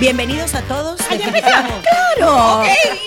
Bienvenidos a todos. ¡Claro!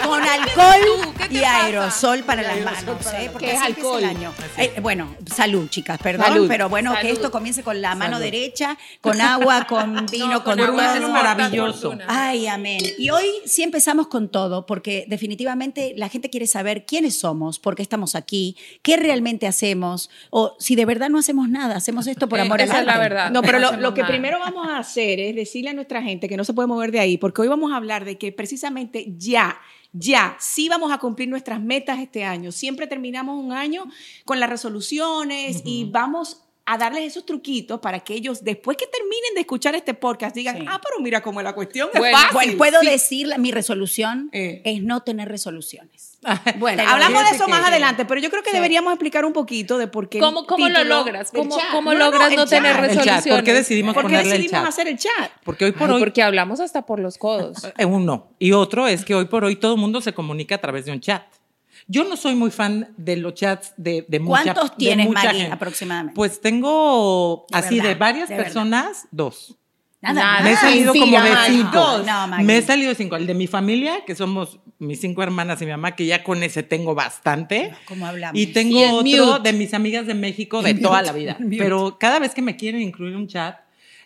Con alcohol y aerosol para las manos. ¿eh? Porque ¿Qué es alcohol? el año. Eh, bueno, salud, chicas, perdón. Salud. Pero bueno, que esto comience con la mano derecha, con agua, con vino, No, con con agua todo. es maravilloso. fortuna. Ay, amén. Y hoy sí empezamos con todo, porque definitivamente la gente quiere saber quiénes somos, por qué estamos aquí, qué realmente hacemos, o si de verdad no hacemos nada, hacemos esto por Eh, amor al esa es la verdad. No, pero lo, que nada. primero vamos a hacer es decirle a nuestra gente que no se puede mover de ahí, porque hoy vamos a hablar de que precisamente ya, ya, sí vamos a cumplir nuestras metas este año. Siempre terminamos un año con las resoluciones y vamos a darles esos truquitos para que ellos, después que terminen de escuchar este podcast, digan, Sí. ah, pero mira cómo es la cuestión Bueno, es fácil. Bueno, puedo Sí. decir, mi resolución Eh. es no tener resoluciones. Bueno, hablamos de eso que- más adelante, pero yo creo que Sí. deberíamos explicar un poquito de por qué. ¿Cómo, cómo lo logras? ¿Cómo, cómo No, no, logras el no, tener chat, resoluciones? ¿por qué decidimos ¿Por qué ponerle el decidimos chat? hacer el chat? Porque hoy por Ay, hoy porque hablamos hasta por los codos. Eh, Uno. Y otro es que hoy por hoy todo el mundo se comunica a través de un chat. Yo no soy muy fan de los chats de, de mucha ¿Cuántos de tienes, mucha gente. aproximadamente? Pues tengo De así de verdad, varias de verdad. personas, dos. Nada, Me he salido como de cinco. No. Me he salido cinco. El de mi familia, que somos mis cinco hermanas y mi mamá, que ya con ese tengo bastante. ¿Cómo hablamos? Y tengo Y otro mute. de mis amigas de México de toda la vida. Pero cada vez que me quieren incluir un chat,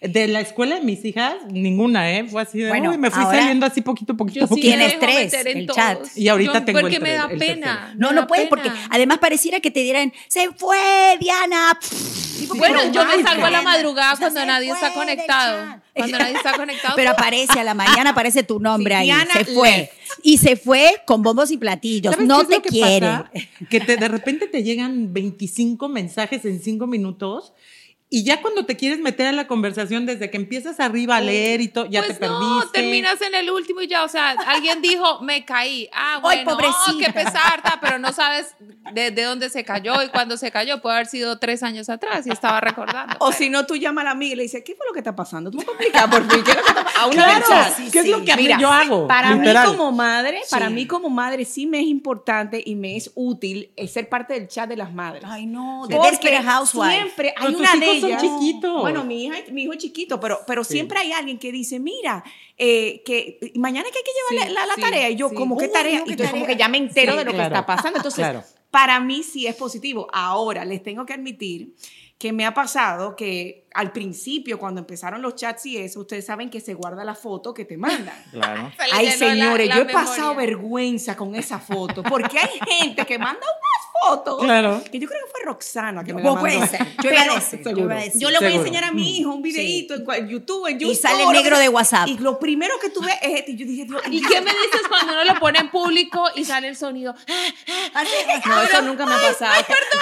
de la escuela de mis hijas, ninguna, ¿eh? Fue así de, Bueno, uy, me fui ahora- saliendo así poquito, poquito, Yo sí poquito. Tienes me tres, el todos. chat. Y ahorita Yo- tengo el Porque me tre- da el pena. No, me no da puedes, pena. porque además pareciera que te dieran, se fue, Diana. Bueno, yo me salgo a la madrugada o sea, cuando nadie está conectado. Cuando nadie está conectado. Pero aparece a la mañana, aparece tu nombre Sí, ahí. Diana se fue. Y se fue con bombos y platillos. ¿Sabes No qué es te lo que quiere. pasa? Que te, de repente te llegan 25 mensajes en 5 minutos y ya cuando te quieres meter a la conversación, desde que empiezas arriba a leer y todo, ya pues te no, perdiste. terminas en el último y ya, o sea, alguien dijo, me caí. Ah, Ay, bueno, pobrecita. oh, qué pesar, pero no sabes de, de dónde se cayó y cuándo se cayó. Puede haber sido tres años atrás y estaba recordando. O pero- si no, tú llamas a la amiga y le dices, ¿qué fue lo que está pasando? Tú me explicar por fin, ¿qué es lo que está pasando? A una Claro, sí, ¿qué es lo que Mira, yo hago? Para Literal. mí como madre, para Sí. mí como madre sí me es importante y me es útil el ser parte del chat de las madres. Ay, no, de Porque siempre hay una de son chiquitos. Bueno, mi hija, mi hijo es chiquito, pero, pero siempre hay alguien que dice, mira, eh, que mañana que hay que llevar Sí, la, la sí, tarea. Y yo, sí. ¿cómo qué Uy, tarea? y entonces como que ya me entero Sí, de lo claro. que está pasando. Entonces, Claro. para mí sí es positivo. Ahora, les tengo que admitir que me ha pasado que al principio, cuando empezaron los chats y eso, ustedes saben que se guarda la foto que te mandan. Claro. Ay, la- señores, la yo he memoria. pasado vergüenza con esa foto, porque hay gente que manda unas fotos Claro. que yo creo que fue Roxana que me la mandó. puede ser. Yo iba a decir. Yo seguro. iba a decir. yo le voy a enseñar a mi hijo un videito en YouTube, en YouTube. sale lo negro de WhatsApp. Y lo primero que tuve es este. y Yo dije, Dios, ¿Y qué me dices cuando uno lo pone en público y sale el sonido? No, eso nunca me ha pasado.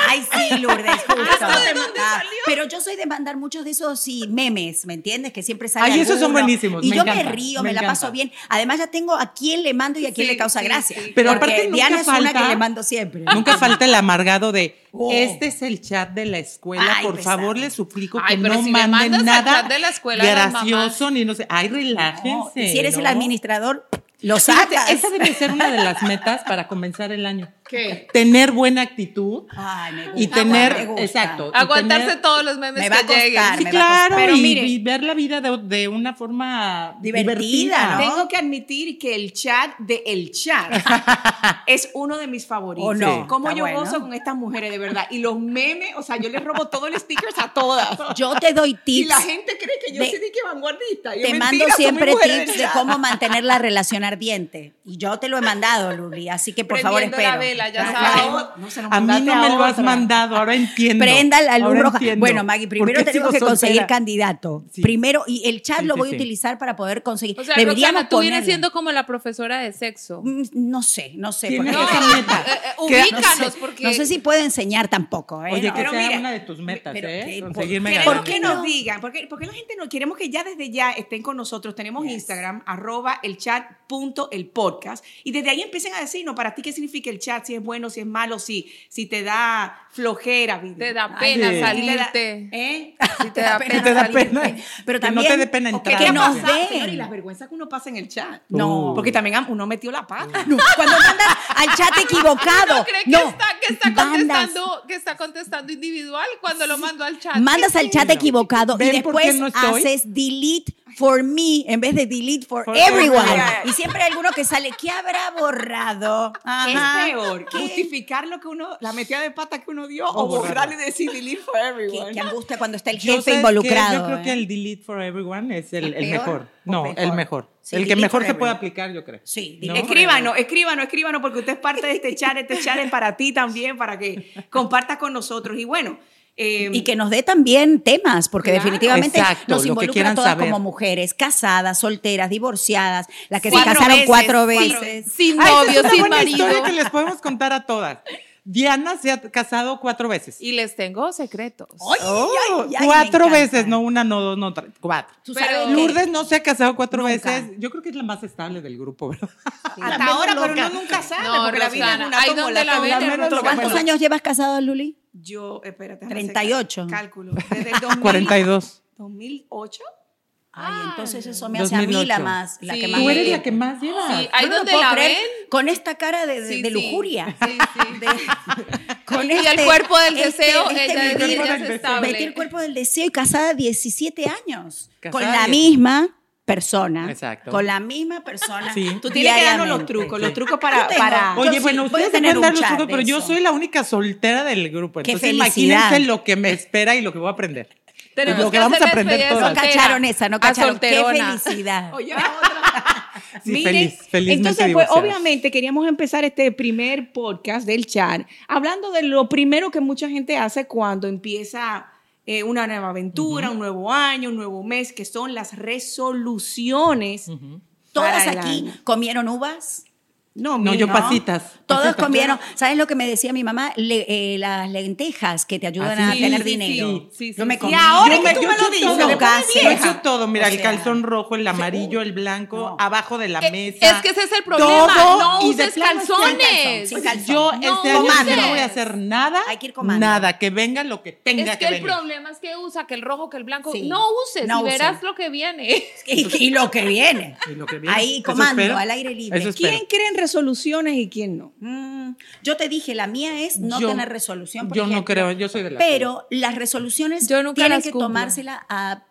Ay, sí, Lourdes, justo. ¿Esto de dónde Ah, salió? Pero yo soy de mandar muchos de esos sí, memes, ¿me entiendes? Que siempre sale Ay, esos son buenísimos, Y me yo me río, me me, la paso bien. Además ya tengo a quién le mando y a quién Sí, le causa sí, gracia. sí. Pero aparte nunca Diana es una que le mando siempre. Nunca falta el amargado de, Oh. este es el chat de la escuela, Ay, por pesado. favor, les suplico Ay, que no si manden nada chat de la escuela gracioso ni no sé. Ay, relájense. No, si eres el administrador, lo sacas. esa debe ser una de las metas para comenzar el año. ¿Qué? Tener buena actitud Ay, me gusta. y tener, me gusta. exacto. y Aguantarse tener- todos los memes Me va a que lleguen. costar, Sí, me va a claro, Pero y, mire- y ver la vida de, de una forma Divertida, divertida. ¿no? Tengo que admitir que el chat de El Chat es uno de mis favoritos. ¿O no? Cómo yo bueno. gozo con estas mujeres, de verdad. Y los memes, o sea, yo les robo todo el stickers a todas. Yo te doy Y tips. la gente cree que yo de- soy de que vanguardista. Y Te mando siempre tips de cómo mantener la relación ardiente. Y yo te lo he mandado, Luli. Así que por favor espero. La ya No, sabes. no, se A mí no me lo has otra. mandado, ahora entiendo. Prenda la luz Ahora roja. entiendo. Bueno, Maggie, ¿Por primero qué tenemos que conseguir soltera? candidato. Sí. Primero, y el chat Sí, lo sí, voy a sí. utilizar para poder conseguir. O sea, Deberíamos Roxana, tú vienes siendo como la profesora de sexo. Mm, No sé, no sé. Tienes porque- esa meta. Eh, eh, ubícanos, no sé, porque. no sé si puedo enseñar tampoco. ¿eh? Oye, No. que Pero sea mire, una de tus metas, pero ¿eh? ¿qué? Conseguirme. ¿Por qué no? nos digan, porque, porque la gente no, queremos que ya desde ya estén con nosotros. Tenemos Instagram, arroba el chat punto el podcast, y desde ahí empiecen a decirnos para ti qué significa el chat, si es bueno, si es malo, si, si te da flojera. vida. Te da Ay, pena sí. Si te da- salirte. ¿Eh? Si te da pena te da salirte. pena. Pero Que también no te dé pena ¿O qué entrar. que nos den. Y las vergüenzas que uno pasa en el chat. No. Porque también uno metió la pata. No, cuando mandas al chat equivocado. ¿No cree que, no, está, que, está contestando, que está contestando individual cuando lo mando al chat? Mandas al chat equivocado y ¿Ven por qué después haces delete for me en vez de delete for, For everyone. everyone. Y siempre hay alguno que sale, ¿qué habrá borrado? Ajá. Es peor ¿Qué? justificar lo que uno, la metida de pata que uno dio O o borrar y decir delete for everyone. qué angustia cuando está el jefe involucrado. Yo creo que ¿eh? el delete for everyone es el, ¿El mejor. No, el mejor. Sí, el que mejor se puede aplicar, yo creo. Sí, ¿No? Escríbanos, escríbanos, escríbanos, porque usted es parte de este chat. Este chat es para ti también, para que compartas con nosotros. Y bueno, eh, Y que nos dé también temas, porque Claro. definitivamente Exacto, nos lo que involucra a todas saber. como mujeres, casadas, solteras, divorciadas, las que Cuatro se casaron veces, cuatro cuatro veces. Sin novio, es una sin buena marido. historia que les podemos contar a todas. Diana se ha casado cuatro veces. Y les tengo secretos. ¡Ay, Oh, ay, ay, me cuatro veces, no una, no dos, no tres, cuatro. Pero Lourdes no se ha casado cuatro Nunca. veces. Yo creo que es la más estable del grupo, ¿verdad? hasta ahora, pero loca. uno nunca sabe, No, porque la vida es Rosana, una tómbola, Rosana. ¿Cuántos años llevas casado, Luli? Yo, espérate. déjame 38. hacer Cálculo. Desde el 2000, 42. 2008. Ay, entonces eso me hace a mí 2008. la más, la Sí. que más Tú eres la que más lleva. Sí, ahí no donde la ven. Con esta cara de, de- Sí, de sí. lujuria. Sí, sí. De- con Y el este- cuerpo del este- deseo, este ella, vivir- ella es Metí estable. Metí el cuerpo del deseo y casada 17 años. Casada con la 17. misma persona. Exacto. Con la misma persona. Sí. Tú tienes que darnos los trucos, los trucos para... Para Oye, bueno, ustedes pueden dar los trucos, pero yo soy la única soltera del grupo. Qué Entonces, felicidad. imagínense lo que me espera y lo que voy a aprender. Tenemos Lo que que vamos a aprender todas. No cacharon esa, no cacharon. Qué felicidad. Oye, otra. Sí, Mire, feliz, felizmente entonces, pues, obviamente queríamos empezar este primer podcast del chat hablando de lo primero que mucha gente hace cuando empieza eh, una nueva aventura, un nuevo año, un nuevo mes, que son las resoluciones. Todas aquí comieron uvas. No, No, yo no. pasitas. Todos pasitas. comieron. ¿Sabes lo que me decía mi mamá? Le- eh, las lentejas que te ayudan Ah, a tener sí, dinero. sí, sí, yo me comí. Y ahora Yo que tú yo me lo dices, todo, casi. Yo vieja. echo todo, mira, O el sea, calzón rojo, el amarillo, el blanco, No. abajo de la Eh, mesa. Es que ese es el problema. Todo, no y uses calzones. Sin calzón. Yo No este año comando. no voy a hacer nada. Hay que ir comando. Nada, que venga lo que tenga Es que que, el venir. problema es que usa que el rojo, que el blanco. Sí. No uses No y verás lo que viene. Y, lo que viene. Ahí comando, al aire libre. ¿Quién cree en resoluciones y quién no? Mm, yo te dije, la mía es no Yo- tener resolución. por yo no creo, yo soy de la Pero las resoluciones Yo tienen las que cumplo. tomársela a,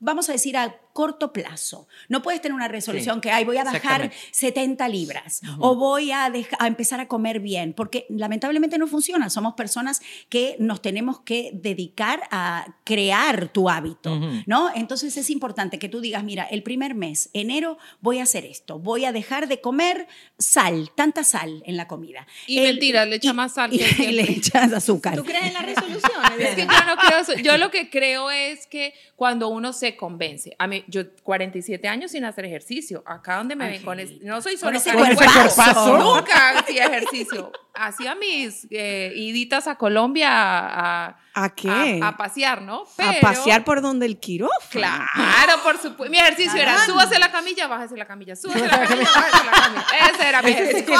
vamos a decir, a corto plazo. No puedes tener una resolución Sí, que, ay, voy a bajar exactamente. 70 libras o voy a, a empezar a comer bien, porque lamentablemente no funciona. Somos personas que nos tenemos que dedicar a crear tu hábito, Ujú. ¿no? Entonces es importante que tú digas, mira, el primer mes, enero, voy a hacer esto, voy a dejar de comer sal, tanta sal en la comida. Y El- mentiras, le echa más sal y, que siempre. le echas azúcar. ¿Tú crees en las resoluciones? Es que yo no creo eso. Yo lo que creo es que cuando uno se convence, a mí, yo 47 años sin hacer ejercicio, acá donde me Ay, ven con es- no soy Con solo ese carne y cuerpazo. cuerpazo. Nunca hacía ejercicio. Hacía mis eh, iditas a Colombia a, ¿A qué? a, a pasear, ¿no? a Pero- pasear por donde el quirófano. Claro, por supuesto. Mi ejercicio era súbase la camilla, bájese la camilla, súbase la camilla, bájese la camilla. Ese era mi ejercicio.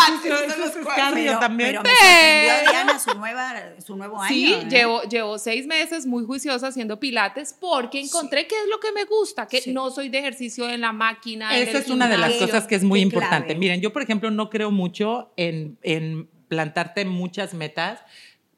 cardio también. pero me Diana su, nueva, su nuevo año. Sí, ¿eh? llevo, llevo seis meses muy juiciosa haciendo pilates porque encontré que es lo que me gusta, que Sí. no soy de ejercicio en la máquina. Esa es una de las cosas que es muy qué importante. Miren, yo, por ejemplo, no creo mucho en, en plantarte muchas metas.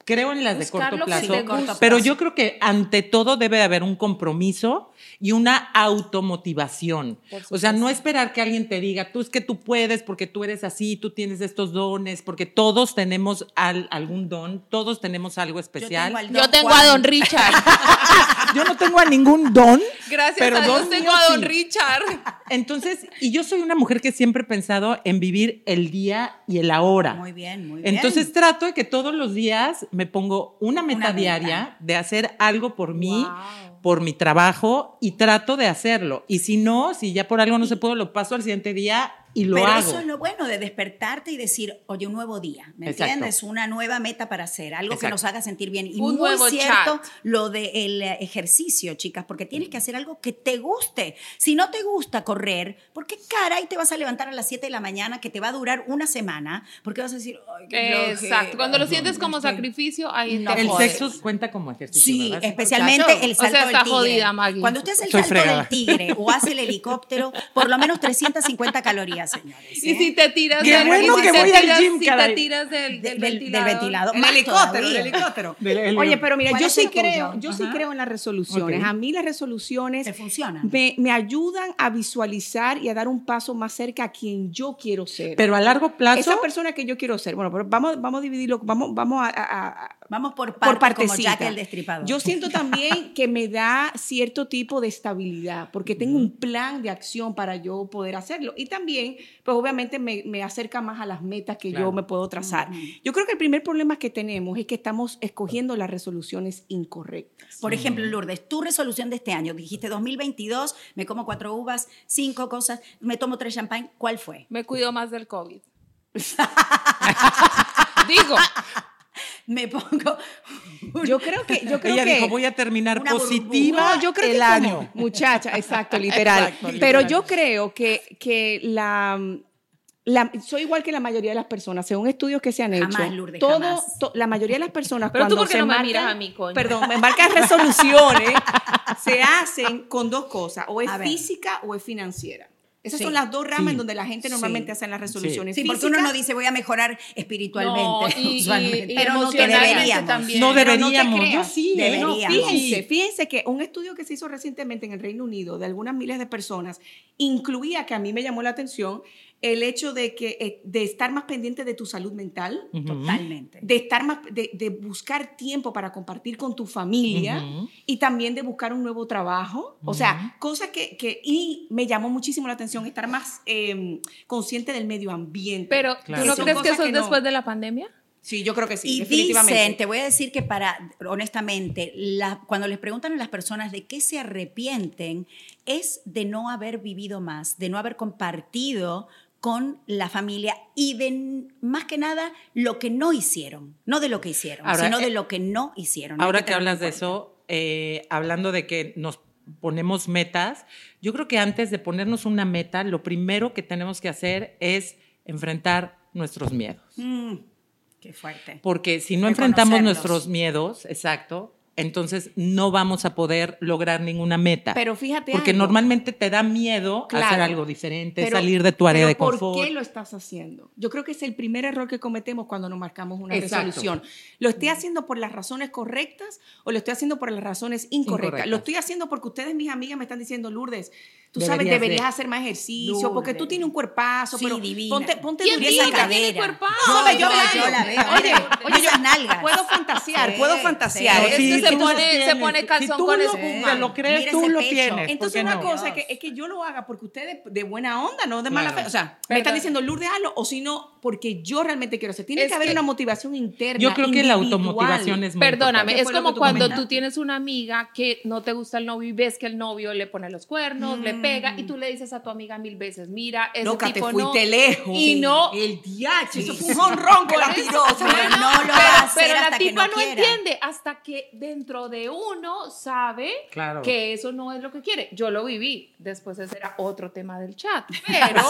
Creo en las de corto plazo, pero yo creo que ante todo debe de haber un compromiso y una automotivación. O sea, no esperar que alguien te diga, tú es que tú puedes porque tú eres así, tú tienes estos dones, porque todos tenemos al- algún don, todos tenemos algo especial. al Yo Don tengo a Don Richard. Yo no tengo a ningún don. Gracias Pero a Dios tengo mío a Don sí. Richard. Entonces, y yo soy una mujer que siempre he pensado en vivir el día y el ahora. Muy bien, muy bien. Entonces trato de que todos los días me pongo una meta Una meta. diaria de hacer algo por mí, Wow. Por mi trabajo y trato de hacerlo. Y si no, si ya por algo no se puede, lo paso al siguiente día y lo Pero hago. eso es lo bueno de despertarte y decir, oye, un nuevo día, ¿me Exacto. entiendes? Una nueva meta para hacer, algo que Exacto. nos haga sentir bien. Y Un muy nuevo cierto chat. lo del ejercicio, chicas, porque tienes que hacer algo que te guste. Si no te gusta correr, ¿por qué caray te vas a levantar a las 7 de la mañana que te va a durar una semana? Porque vas a decir, ay, qué Exacto. flojera". Cuando lo sientes como sacrificio, ahí No, te el jodes. sexo cuenta como ejercicio. Sí, ¿verdad? especialmente Muchacho. el O sea, salto está del tigre. jodida, Maggie. Cuando usted hace el Soy salto fregada. del tigre o hace el helicóptero, por lo menos 350 calorías. Señores. Y ¿eh? si te tiras Qué del- bueno y si que al gym, si te tiras del, De- del, del, del ventilador. ventilador. El más helicóptero, helicóptero. Del- el- Oye, pero mira, ¿Cuál yo sí creo, tuyo? yo sí creo en las resoluciones. A mí las resoluciones Te funcionan. me, me ayudan a visualizar y a dar un paso más cerca a quien yo quiero ser. Pero a largo plazo, esa persona que yo quiero ser. Bueno, pero vamos, vamos a dividirlo, vamos, vamos a, a- a- Vamos por por parte, como partecita. Jack el Destripador. Yo siento también que me da cierto tipo de estabilidad, porque tengo un plan de acción para yo poder hacerlo. Y también, pues obviamente me, me acerca más a las metas que Claro. yo me puedo trazar. Yo creo que el primer problema que tenemos es que estamos escogiendo las resoluciones incorrectas. Por ejemplo, Lourdes, tu resolución de este año, dijiste 2022, me como cuatro uvas, cinco cosas, me tomo tres champán, ¿cuál fue? Me cuido más del COVID. Digo, Me pongo... Yo creo que, yo creo ella que dijo, voy a terminar positiva No, yo creo el que año. como muchacha, exacto, literal. Exacto, Pero yo creo que, que la, la- soy igual que la mayoría de las personas, según estudios que se han hecho. Jamás, Lourdes, todo, jamás. to- la mayoría de las personas Pero tú, cuando ¿por qué se no me marcan- miras a mí, coño? Perdón, me marcan resoluciones, se hacen con dos cosas, o es A ver. física o es financiera. Esas Sí. son las dos ramas Sí. en donde la gente normalmente Sí. hace las resoluciones. Sí, porque uno no dice voy a mejorar espiritualmente, no, y, y, usualmente. y pero no que deberíamos. también. No Pero no te deberíamos, yo creas. sí, ¿eh? Deberíamos. No, fíjense, Sí. fíjense que un estudio que se hizo recientemente en el Reino Unido de algunas miles de personas incluía, que a mí me llamó la atención, el hecho de, que, eh, de estar más pendiente de tu salud mental. Totalmente. de, estar más, de, de buscar tiempo para compartir con tu familia y también de buscar un nuevo trabajo. O sea, cosas que, que... Y me llamó muchísimo la atención estar más eh, consciente del medio ambiente. Pero, Claro. ¿tú no crees que eso es no- después de la pandemia? Sí, yo creo que sí, y definitivamente. dicen, te voy a decir que para, honestamente, la- cuando les preguntan a las personas de qué se arrepienten, es de no haber vivido más, de no haber compartido con la familia y de más que nada lo que no hicieron, no de lo que hicieron, Ahora, sino de eh, lo que no hicieron. Ahora que hablas de eso, eh, hablando de que nos ponemos metas, yo creo que antes de ponernos una meta, lo primero que tenemos que hacer es enfrentar nuestros miedos. Mm, qué fuerte. Porque si no enfrentamos nuestros miedos, exacto, entonces no vamos a poder lograr ninguna meta. Pero fíjate Porque algo. normalmente te da miedo Claro. hacer algo diferente, Pero- salir de tu área pero de confort. ¿Por qué lo estás haciendo? Yo creo que es el primer error que cometemos cuando nos marcamos una Exacto. resolución. ¿Lo estoy haciendo por las razones correctas o lo estoy haciendo por las razones incorrectas? Incorrectas. Lo estoy haciendo porque ustedes, mis amigas, me están diciendo, Lourdes, tú sabes, Deberías deberías de- hacer más ejercicio porque tú tienes un cuerpazo, Sí, pero divina. ponte, ponte ¿Quién durita. dice que tiene cuerpazo? No, yo, yo, yo la veo. Oye, oye, yo nalgas. puedo fantasear, Sí, puedo fantasear. Sí, se pone- se pone calzón si tú con lo, eso. te lo crees, Mira tú lo pecho. tienes. ¿por Entonces una no? cosa es que, es que yo lo haga porque ustedes de buena onda, no de mala Claro. fe. O sea, me están diciendo Lourdes hazlo o si no, porque yo realmente quiero hacer. Tiene Es que haber que- una motivación interna. Yo creo que la automotivación es muy Perdóname, ¿Qué es como tú cuando tú tienes una amiga que no te gusta el novio y ves que el novio le pone los cuernos, le pega y tú le dices a tu amiga mil veces, mira, ese Loca, te tipo fuiste no. lejos. Y no, El diache, eso fue un sí. jonrón que la tiró. no lo pero, la tipa no entiende hasta que dentro de uno sabe Claro. que eso no es lo que quiere. Yo lo viví, después ese era otro tema del chat, pero,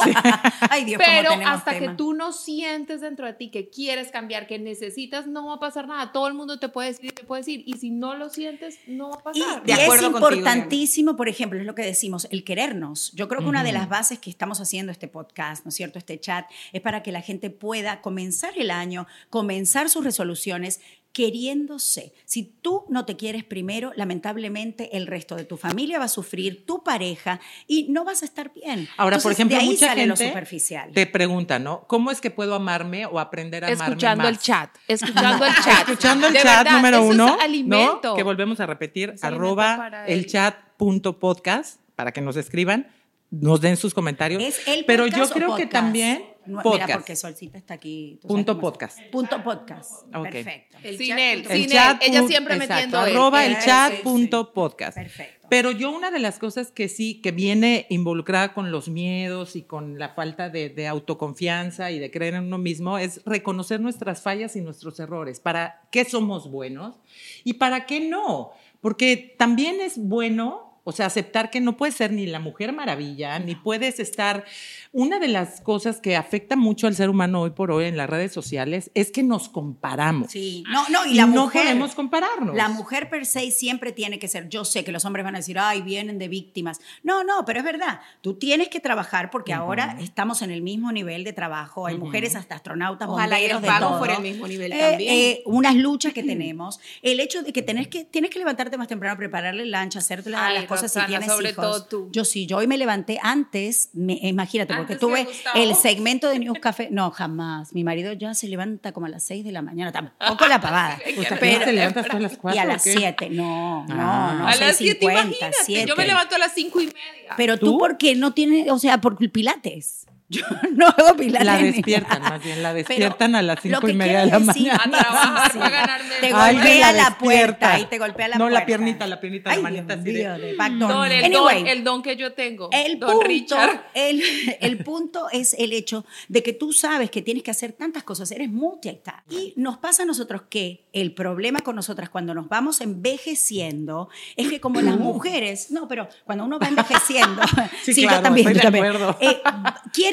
Ay, Dios, pero hasta que tema. tú no sientes dentro de ti que quieres cambiar, que necesitas, no va a pasar nada. Todo el mundo te puede decir, te puede decir, y si no lo sientes, no va a Y, pasar. De y acuerdo es contigo, importantísimo, por ejemplo, es lo que decimos, el querernos. Yo creo que una de las bases que estamos haciendo este podcast, ¿no es cierto? Este chat, es para que la gente pueda comenzar el año, comenzar sus resoluciones queriéndose. Si tú no te quieres primero, lamentablemente el resto de tu familia va a sufrir, tu pareja, y no vas a estar bien. Ahora, por ejemplo, de ahí mucha sale gente lo superficial. te pregunta, ¿no? ¿Cómo es que puedo amarme o aprender a amarme escuchando más? el chat, escuchando el chat. Escuchando el De chat verdad, número eso es uno, alimento. ¿no? Que volvemos a repetir, Es arroba para el chat punto podcast, para que nos escriban, nos den sus comentarios. ¿Es el Pero yo creo que también No, podcast. Mira, porque Solcita está aquí. Punto podcast. Punto podcast. Ok. Perfecto. Sin él, El sin chat él. Ella siempre exacto, metiendo él. arroba el chat sí, punto podcast. Perfecto. Pero yo una de las cosas que sí, que viene involucrada con los miedos y con la falta de, de autoconfianza y de creer en uno mismo es reconocer nuestras fallas y nuestros errores. ¿Para qué somos buenos y para qué no? Porque también es bueno O sea, aceptar que no puedes ser ni la mujer maravilla, ni puedes estar... Una de las cosas que afecta mucho al ser humano hoy por hoy en las redes sociales es que nos comparamos. Sí, no, no, y la no mujer. podemos compararnos. La mujer per se siempre tiene que ser. Yo sé que los hombres van a decir, ay, vienen de víctimas. No, no, pero es verdad. Tú tienes que trabajar porque ahora estamos en el mismo nivel de trabajo. Hay mujeres hasta astronautas, Ojalá y el bomberos, de pago todo. fuera el mismo nivel Eh, también. eh, unas luchas que tenemos. El hecho de que tenés que, tienes que levantarte más temprano, prepararle el lunch, hacerte las cosas si Roxana, tienes sobre hijos. todo tú. Yo sí, yo hoy me levanté antes, me- imagínate, porque Antes que tuve el segmento de News Café. No, jamás. Mi marido ya se levanta como a las 6 de la mañana, tampoco la pavada. ¿Usted Pero- te levantas todas las cuatro y a las qué? 7, no, no, Ah. no, a las 7, 6:50, imagínate. Yo 7. me levanto a las 5 y media. Pero tú, ¿Tú? ¿por qué no tienes, o sea, por pilates? Yo no hago pilates. La despiertan, más bien, la Pero despiertan a las cinco y media de la decir- mañana. A trabajar para ganarme Te golpea la, puerta y te golpea la No, puerta. la piernita, la piernita, la Ay, manita Dios así de-. No, el, Anyway, don, el don que yo tengo. el don punto, Richard. el, el punto es el hecho de que tú sabes que tienes que hacer tantas cosas, eres multitask. Y nos pasa a nosotros que el problema con nosotras cuando nos vamos envejeciendo es que como las mujeres, no, pero cuando uno va envejeciendo, Sí, sí, claro, yo también, estoy yo de también, acuerdo. eh,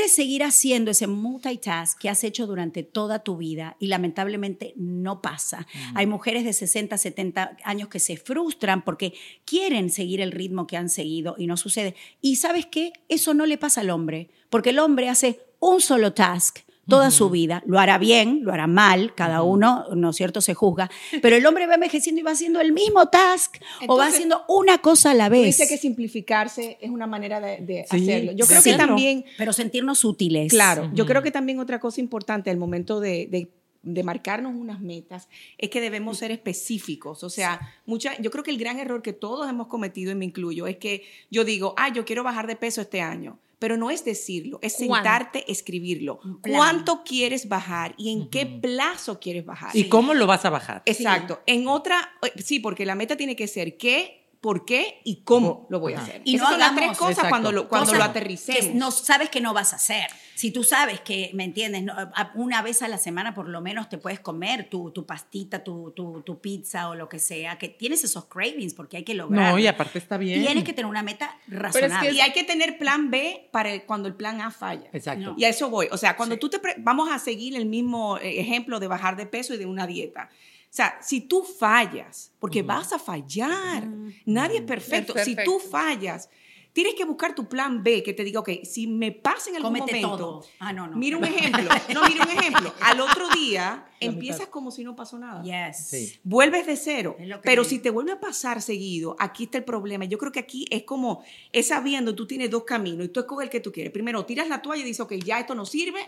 seguir haciendo ese multitask que has hecho durante toda tu vida y lamentablemente no pasa. Mm. Hay mujeres de 60, 70 años que se frustran porque quieren seguir el ritmo que han seguido y no sucede. Y sabes qué? Eso no le pasa al hombre, porque el hombre hace un solo task toda su vida, lo hará bien, lo hará mal, cada uno, ¿no es cierto?, se juzga, pero el hombre va envejeciendo y va haciendo el mismo task o va Entonces, haciendo una cosa a la vez. dices que simplificarse es una manera de, de Sí, hacerlo. Yo creo que hacerlo. también, pero sentirnos útiles. claro, yo creo que también otra cosa importante al momento de, de- de marcarnos unas metas es que debemos ser específicos. O sea, mucha, yo creo que el gran error que todos hemos cometido, y me incluyo, es que yo digo, ah, yo quiero bajar de peso este año. Pero no es decirlo, es ¿Cuándo? sentarte, escribirlo. ¿Cuánto quieres bajar y en qué plazo quieres bajar? ¿Y cómo lo vas a bajar? Exacto. En otra, eh, sí, porque la meta tiene que ser qué, por qué y cómo lo voy a hacer. Y Esas no son las tres cosas Exacto. cuando lo, cuando Cosas lo que aterricemos. no sabes que no vas a hacer. Si tú sabes que, ¿me entiendes? No, una vez a la semana por lo menos te puedes comer tu, tu pastita, tu, tu, tu pizza o lo que sea, que tienes esos cravings porque hay que lograr. No, y aparte está bien. Tienes que tener una meta es que razonable. y hay que tener plan B para cuando el plan A falla. Exacto. No. Y a eso voy. O sea, cuando tú te... pre- Vamos a seguir el mismo eh, ejemplo de bajar de peso y de una dieta. O sea, si tú fallas, porque vas a fallar, nadie es perfecto. Es Si tú fallas, tienes que buscar tu plan B que te diga, ok, si me pasa en algún Cómete momento... todo. Ah, no, no. Mira un ejemplo. No, mira un ejemplo. Al otro día empiezas como si no pasó nada. Yes. Sí. Vuelves de cero. Pero si te vuelve a pasar seguido, aquí está el problema. Yo creo que aquí es como, es sabiendo, tú tienes dos caminos y tú escoges el que tú quieres. Primero, tiras la toalla y dices, ok, ya esto no sirve.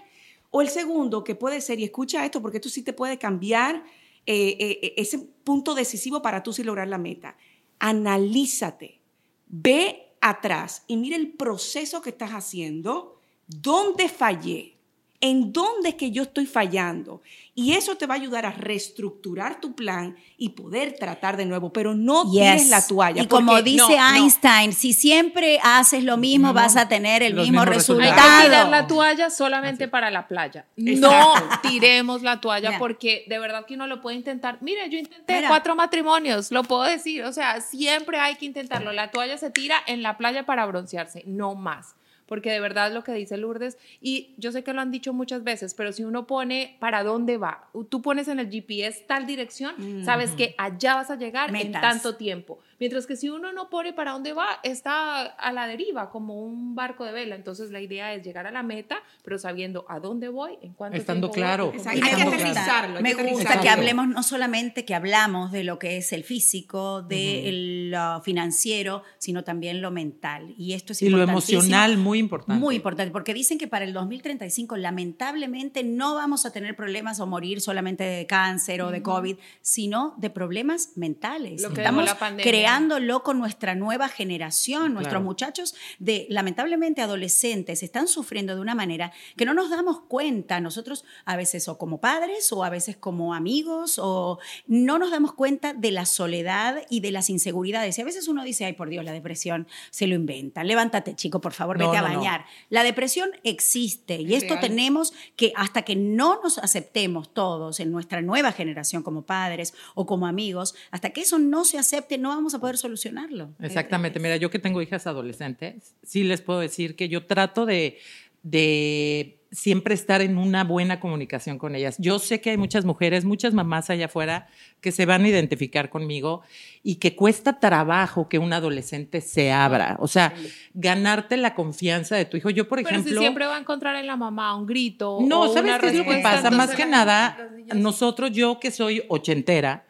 O el segundo, que puede ser, y escucha esto, porque esto sí te puede cambiar eh, eh, ese punto decisivo para tú sí lograr la meta. Analízate. Ve atrás y mira el proceso que estás haciendo. ¿Dónde fallé? ¿En dónde es que yo estoy fallando? Y eso te va a ayudar a reestructurar tu plan y poder tratar de nuevo, pero no tires Yes. la toalla. Y como dice no, no. Einstein, si siempre haces lo mismo, vas a tener el mismo resultado. Hay que tirar la toalla solamente para la playa. Exacto. No tiremos la toalla porque de verdad que uno lo puede intentar. Mire, yo intenté Mira. cuatro matrimonios, lo puedo decir. O sea, siempre hay que intentarlo. La toalla se tira en la playa para broncearse, no más. Porque de verdad lo que dice Lourdes, y yo sé que lo han dicho muchas veces, pero si uno pone para dónde va, tú pones en el GPS tal dirección, sabes que allá vas a llegar en tanto tiempo. Mientras que si uno no pone para dónde va, está a la deriva, como un barco de vela. Entonces la idea es llegar a la meta, pero sabiendo a dónde voy, en cuánto Estando tiempo voy, claro. y cómo Exacto. Y me Hay que aterrizarlo, me gusta aterrizarlo. que hablemos no solamente que hablamos de lo que es el físico, de el, uh, financiero, sino también lo mental. Y esto es Y lo emocional, muy importante. Muy importante, porque dicen que para el 2035 lamentablemente no vamos a tener problemas o morir solamente de cáncer o de COVID, sino de problemas mentales. Lo que Estamos la pandemia. Creándolo con nuestra nueva generación. Nuestros Claro. muchachos de lamentablemente adolescentes están sufriendo de una manera que no nos damos cuenta nosotros a veces o como padres o a veces como amigos o no nos damos cuenta de la soledad y de las inseguridades. Y a veces uno dice, ay por Dios, la depresión se lo inventan. Levántate, chico, por favor, No, vete no, a no. bañar. La depresión existe y Es esto real. tenemos que hasta que no nos aceptemos todos en nuestra nueva generación como padres o como amigos, hasta que eso no se acepte, no vamos a a poder solucionarlo. Exactamente. Mira, yo que tengo hijas adolescentes, sí les puedo decir que yo trato de, de siempre estar en una buena comunicación con ellas. Yo sé que hay muchas mujeres, muchas mamás allá afuera que se van a identificar conmigo y que cuesta trabajo que un adolescente se abra. O sea, ganarte la confianza de tu hijo. Yo, por Pero ejemplo... si siempre va a encontrar en la mamá un grito. No, o ¿sabes una qué es lo que pasa? Más que nada, nosotros, yo que soy ochentera,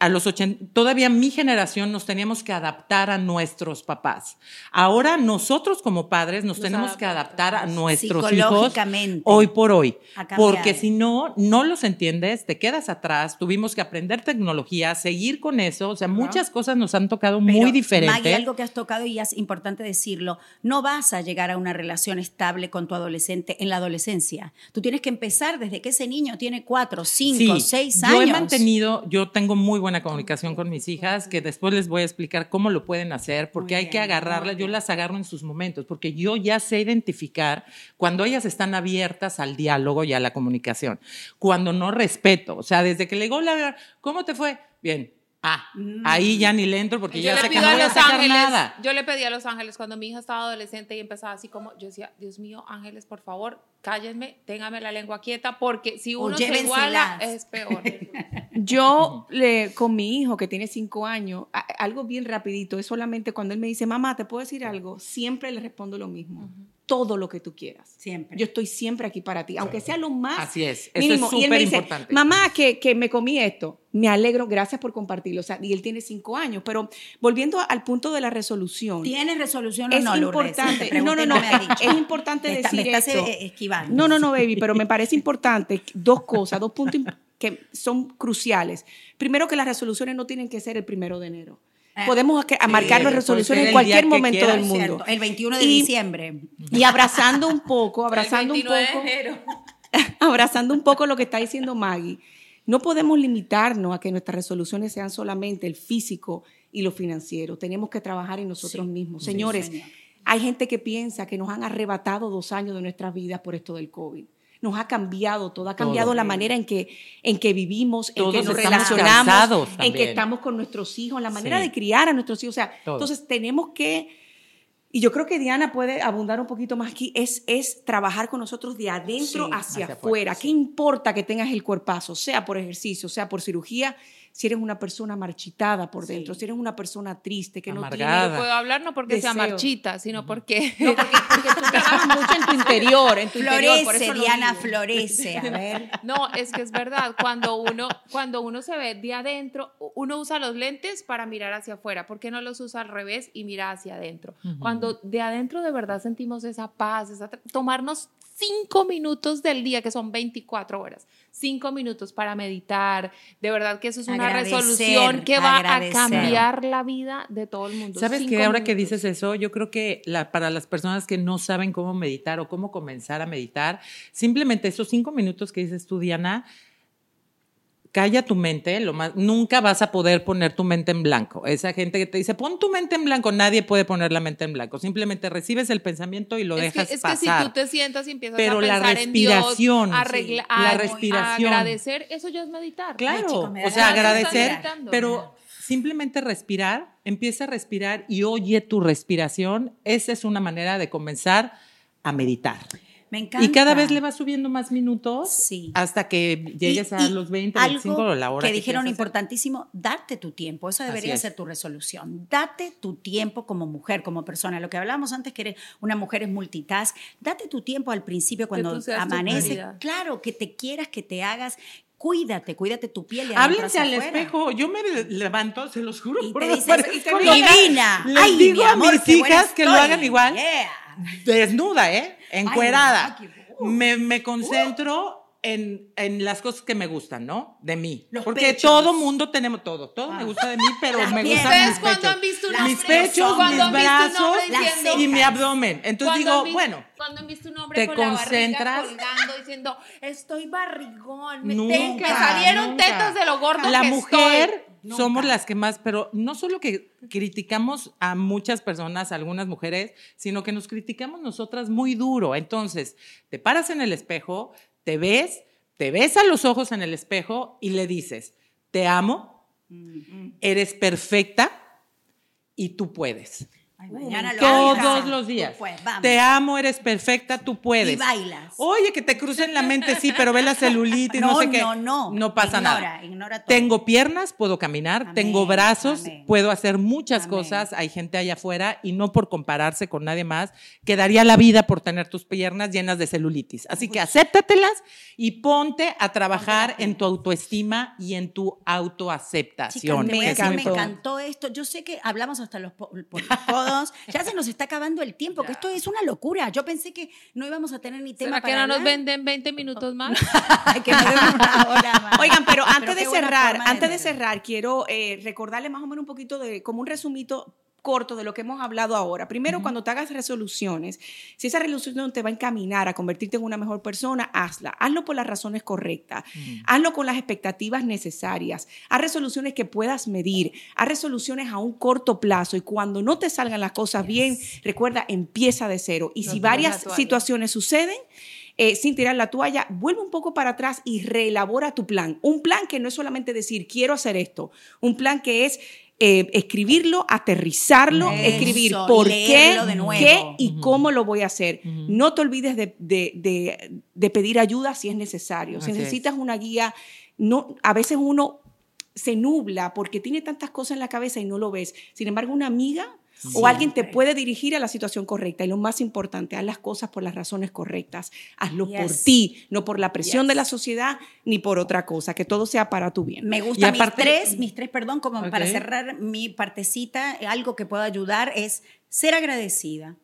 a los ochenta, todavía mi generación nos teníamos que adaptar a nuestros papás. Ahora nosotros como padres nos, Nos tenemos que adaptar a nuestros hijos hoy por hoy. Porque si no, no los entiendes, te quedas atrás, tuvimos que aprender tecnología, seguir con eso, o sea, muchas cosas nos han tocado Pero, muy diferentes. Maggie, algo que has tocado y es importante decirlo, no vas a llegar a una relación estable con tu adolescente en la adolescencia. Tú tienes que empezar desde que ese niño tiene cuatro, cinco, Sí, seis Yo años. he mantenido, yo tengo muy buena comunicación con mis hijas, que después les voy a explicar cómo lo pueden hacer, porque Muy hay que agarrarlas, yo las agarro en sus momentos, porque yo ya sé identificar cuando ellas están abiertas al diálogo y a la comunicación, cuando no respeto, o sea, desde que le digo, "Hola, ¿cómo te fue? Bien. Ah, Mm. ahí ya ni le entro porque Yo ya le sé que no voy a Los sacar Ángeles, nada. yo le pedí a Los Ángeles cuando mi hija estaba adolescente y empezaba así como, yo decía, Dios mío, Ángeles, por favor, cállenme, téngame la lengua quieta, porque si uno se iguala, es peor. Yo le, con mi hijo que tiene cinco años, a- algo bien rapidito, es solamente cuando él me dice, mamá, ¿te puedo decir algo? Siempre le respondo lo mismo. Todo lo que tú quieras. Siempre. Yo estoy siempre aquí para ti, aunque sea lo más Así es, eso mínimo. es y él me súper dice, importante. mamá, que, que me comí esto. Me alegro, gracias por compartirlo. O sea, y él tiene cinco años. Pero volviendo al punto de la resolución. ¿Tienes resolución o Es no, Lourdes? importante. Te pregunté, No, no, no, es importante Me está- decir me estás esto. eh, esquivando. No, no, no, baby, pero me parece importante dos cosas, dos puntos que son cruciales. Primero, que las resoluciones no tienen que ser el primero de enero. Eh, Podemos que- a marcar las puede resoluciones en cualquier momento del mundo. Cierto, el 21 de Y- diciembre. Y abrazando un poco, abrazando un El 29 poco, de enero. abrazando un poco lo que está diciendo Maggie. No podemos limitarnos a que nuestras resoluciones sean solamente el físico y lo financiero. Tenemos que trabajar en nosotros Sí, mismos. sí, Señores, señor. hay gente que piensa que nos han arrebatado dos años de nuestras vidas por esto del COVID. Nos ha cambiado todo, ha cambiado Todo. la manera en que, en que vivimos, en que nos relacionamos, en que estamos con nuestros hijos, la manera Sí. de criar a nuestros hijos. O sea, Todo. entonces tenemos que y yo creo que Diana puede abundar un poquito más aquí, es, es trabajar con nosotros de adentro Sí, hacia, hacia afuera. afuera, ¿Qué importa que tengas el cuerpazo, sea por ejercicio, sea por cirugía, si eres una persona marchitada por Sí. dentro, si eres una persona triste, que no. Yo puedo hablar no porque sea marchita, sino porque... tiene... No, porque, porque tú trabajas mucho en tu interior, en tu interior. por eso Diana, digo. florece. A ver. No, es que es verdad. Cuando uno, cuando uno se ve de adentro, uno usa los lentes para mirar hacia afuera. ¿Por qué no los usa al revés y mira hacia adentro? Cuando de adentro de verdad sentimos esa paz, esa tomarnos cinco minutos del día, que son 24 horas, cinco minutos para meditar, de verdad que eso es una Agradecer, resolución que va agradecer. a cambiar la vida de todo el mundo. ¿Sabes qué? Ahora que dices eso, yo creo que la- para las personas que no saben cómo meditar o cómo comenzar a meditar, simplemente esos cinco minutos que dices tú, Diana, calla tu mente, lo más, nunca vas a poder poner tu mente en blanco. Esa gente que te dice, pon tu mente en blanco, nadie puede poner la mente en blanco. Simplemente recibes el pensamiento y lo es que, dejas es que pasar. si tú te sientas y empiezas Pero a la pensar en Dios, respiración, arregla- sí, la respiración. a agradecer, eso ya es meditar. Claro, me o sea, agradecer, pero simplemente respirar, empieza a respirar y oye tu respiración. Esa es una manera de comenzar a meditar. Me encanta. Y cada vez le vas subiendo más minutos Sí. hasta que llegues Y- a y los 20, algo 25 o la hora. que dijeron importantísimo, date tu tiempo. Eso debería es. ser tu resolución. Date tu tiempo como mujer, como persona. Lo que hablábamos antes, que eres una mujer es multitask. Date tu tiempo al principio cuando amanece. Claro, que te quieras, que te hagas. Cuídate, cuídate tu piel. adentro Háblense al afuera. espejo. Yo me levanto, se los juro. Y por te paredes, "Divina. Les Ay, digo mi a mis hijas que lo hagan igual. Yeah. Desnuda, ¿eh? Encuerada. Ay, me, me concentro en, en las cosas que me gustan, ¿no? De mí. Los Porque pechos. todo mundo tenemos todo. Todo me gusta de mí, pero Las me gustan mis ¿Ustedes cuándo pechos. han visto un mis pechos, ¿Cuándo mis brazos y mi abdomen. Entonces ¿Cuándo digo, visto- bueno, Cuando han visto un hombre te con la barriga concentras. colgando diciendo, estoy barrigón, me, Nunca, te- me salieron nunca. tetas de lo gordo la que mujer estoy. somos las que más, pero no solo que criticamos a muchas personas, a algunas mujeres, sino que nos criticamos nosotras muy duro. Entonces, te paras en el espejo, te ves, te ves a los ojos en el espejo y le dices, te amo, eres perfecta, y tú puedes. Ay, mañana lo Todos los días. Puedes. Te amo, eres perfecta, tú puedes. Y bailas. Oye, que te cruce en la mente, sí, pero ve la celulitis, no, No, sé qué. no, no. No pasa Ignora, nada. ignora todo. Tengo piernas, puedo caminar. Amén, tengo brazos, amén. puedo hacer muchas Amén. cosas. Hay gente allá afuera y no por compararse con nadie más, que daría la vida por tener tus piernas llenas de celulitis. Así que acéptatelas y ponte a trabajar en tu autoestima y en tu autoaceptación. me encantó esto. Yo sé que hablamos hasta los, po- los Ya se nos está acabando el tiempo, que esto es una locura. Yo pensé que no íbamos a tener ni tema ¿Será que para no nos venden 20 minutos más? Que nos den una hora más. Oigan, pero antes de cerrar, antes de cerrar, quiero eh, recordarle más o menos un poquito de, como un resumito corto de lo que hemos hablado ahora. Primero, cuando te hagas resoluciones, si esa resolución te va a encaminar a convertirte en una mejor persona, hazla. Hazlo por las razones correctas. Hazlo con las expectativas necesarias. Haz resoluciones que puedas medir. Haz resoluciones a un corto plazo y cuando no te salgan las cosas bien, recuerda, empieza de cero. Y No si varias situaciones suceden, eh, sin tirar la toalla, vuelve un poco para atrás y reelabora tu plan. Un plan que no es solamente decir, quiero hacer esto, un plan que es eh, escribirlo, aterrizarlo, Eso, escribir por qué, leerlo de nuevo. qué y cómo lo voy a hacer. No te olvides de, de- de- de pedir ayuda si es necesario. Si Así es. necesitas una guía, no, a veces uno se nubla porque tiene tantas cosas en la cabeza y no lo ves. Sin embargo, una amiga o alguien te puede dirigir a la situación correcta. Y lo más importante, haz las cosas por las razones correctas. Hazlo por Yes. ti, no por la presión Yes. de la sociedad ni por otra cosa. Que todo sea para tu bien. Me gusta aparte- mis tres, mis tres, perdón, como Ok. para cerrar mi partecita, algo que pueda ayudar es ser agradecida,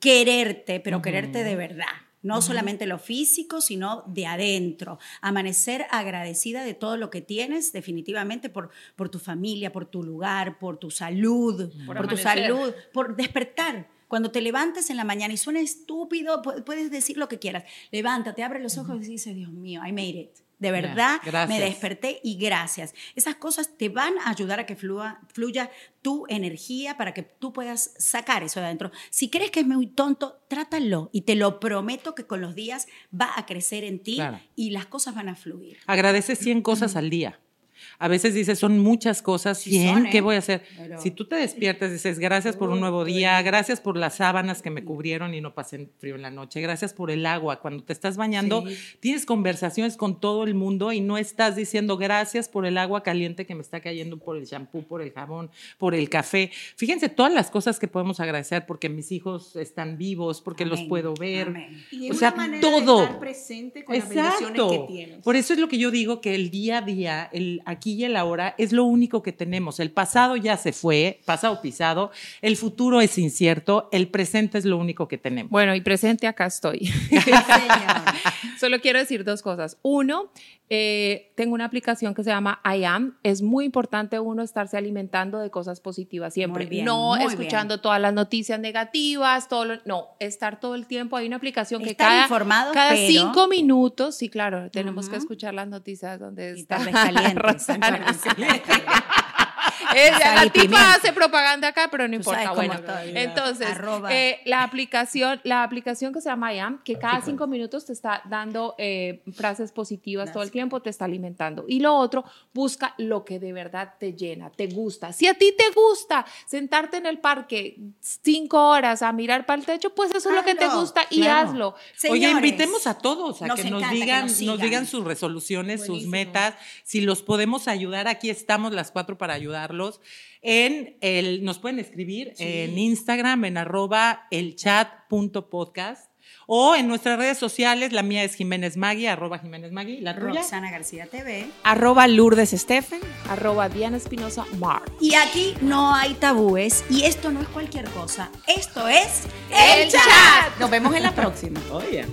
quererte, pero quererte de verdad. No solamente lo físico, sino de adentro. Amanecer agradecida de todo lo que tienes, definitivamente, por, por tu familia, por tu lugar, por tu salud, por, Por tu salud, por despertar. Cuando te levantes en la mañana y suena estúpido, pu- puedes decir lo que quieras. Levántate, abre los ojos y dices, Dios mío, I made it. De verdad, me desperté y gracias. Esas cosas te van a ayudar a que fluya tu energía para que tú puedas sacar eso de adentro. Si crees que es muy tonto, trátalo y te lo prometo que con los días va a crecer en ti Claro. y las cosas van a fluir. Agradece 100 cosas al día. A veces dices, son muchas cosas, Sí 100, son, ¿eh? ¿qué voy a hacer? Pero- Si tú te despiertas, dices, gracias por un nuevo día, gracias por las sábanas que me cubrieron y no pasé frío en la noche, gracias por el agua. Cuando te estás bañando, tienes conversaciones con todo el mundo y no estás diciendo, gracias por el agua caliente que me está cayendo, por el shampoo, por el jabón, por el café. Fíjense todas las cosas que podemos agradecer porque mis hijos están vivos, porque los Amén, puedo ver. amén. Y O sea, todo. de estar presente con las bendiciones Exacto. que tienes. Por eso es lo que yo digo que el día a día, el aquí y el ahora es lo único que tenemos. El pasado ya se fue, pasado pisado, el futuro es incierto, el presente es lo único que tenemos. Bueno, y presente acá estoy. Solo quiero decir dos cosas. Uno, eh, tengo una aplicación que se llama I Am. Es muy importante uno estarse alimentando de cosas positivas siempre. Muy bien, no muy escuchando todas las noticias negativas, todo lo- no, estar todo el tiempo. Hay una aplicación que Estar cada, informados, cada pero- cinco minutos, sí, claro, tenemos que escuchar las noticias donde Y está tal vez calientes, Roxana. tal vez Ella, la tipa hace propaganda acá, pero no importa. Bueno, entonces, eh, la aplicación, la aplicación que se llama IAM, que cada cinco minutos te está dando eh, frases positivas todo el tiempo, te está alimentando. Y lo otro, busca lo que de verdad te llena, te gusta. Si a ti te gusta sentarte en el parque cinco horas a mirar para el techo, pues eso es lo que te gusta y claro. hazlo. Oye, Señores, invitemos a todos a nos que nos encanta que digan, nos digan sus resoluciones, sus metas, si los podemos ayudar. Aquí estamos las cuatro para ayudarlos. En el, nos pueden escribir en Instagram, en arroba elchat.podcast o en nuestras redes sociales. La mía es Jiménez Magui, arroba Jiménez Magui. La tuya. Roxana García TV. Arroba Lourdes Stephen. Arroba Diana Espinosa Mar. Y aquí no hay tabúes y esto no es cualquier cosa. Esto es El Chat. Nos vemos en la próxima. Oye.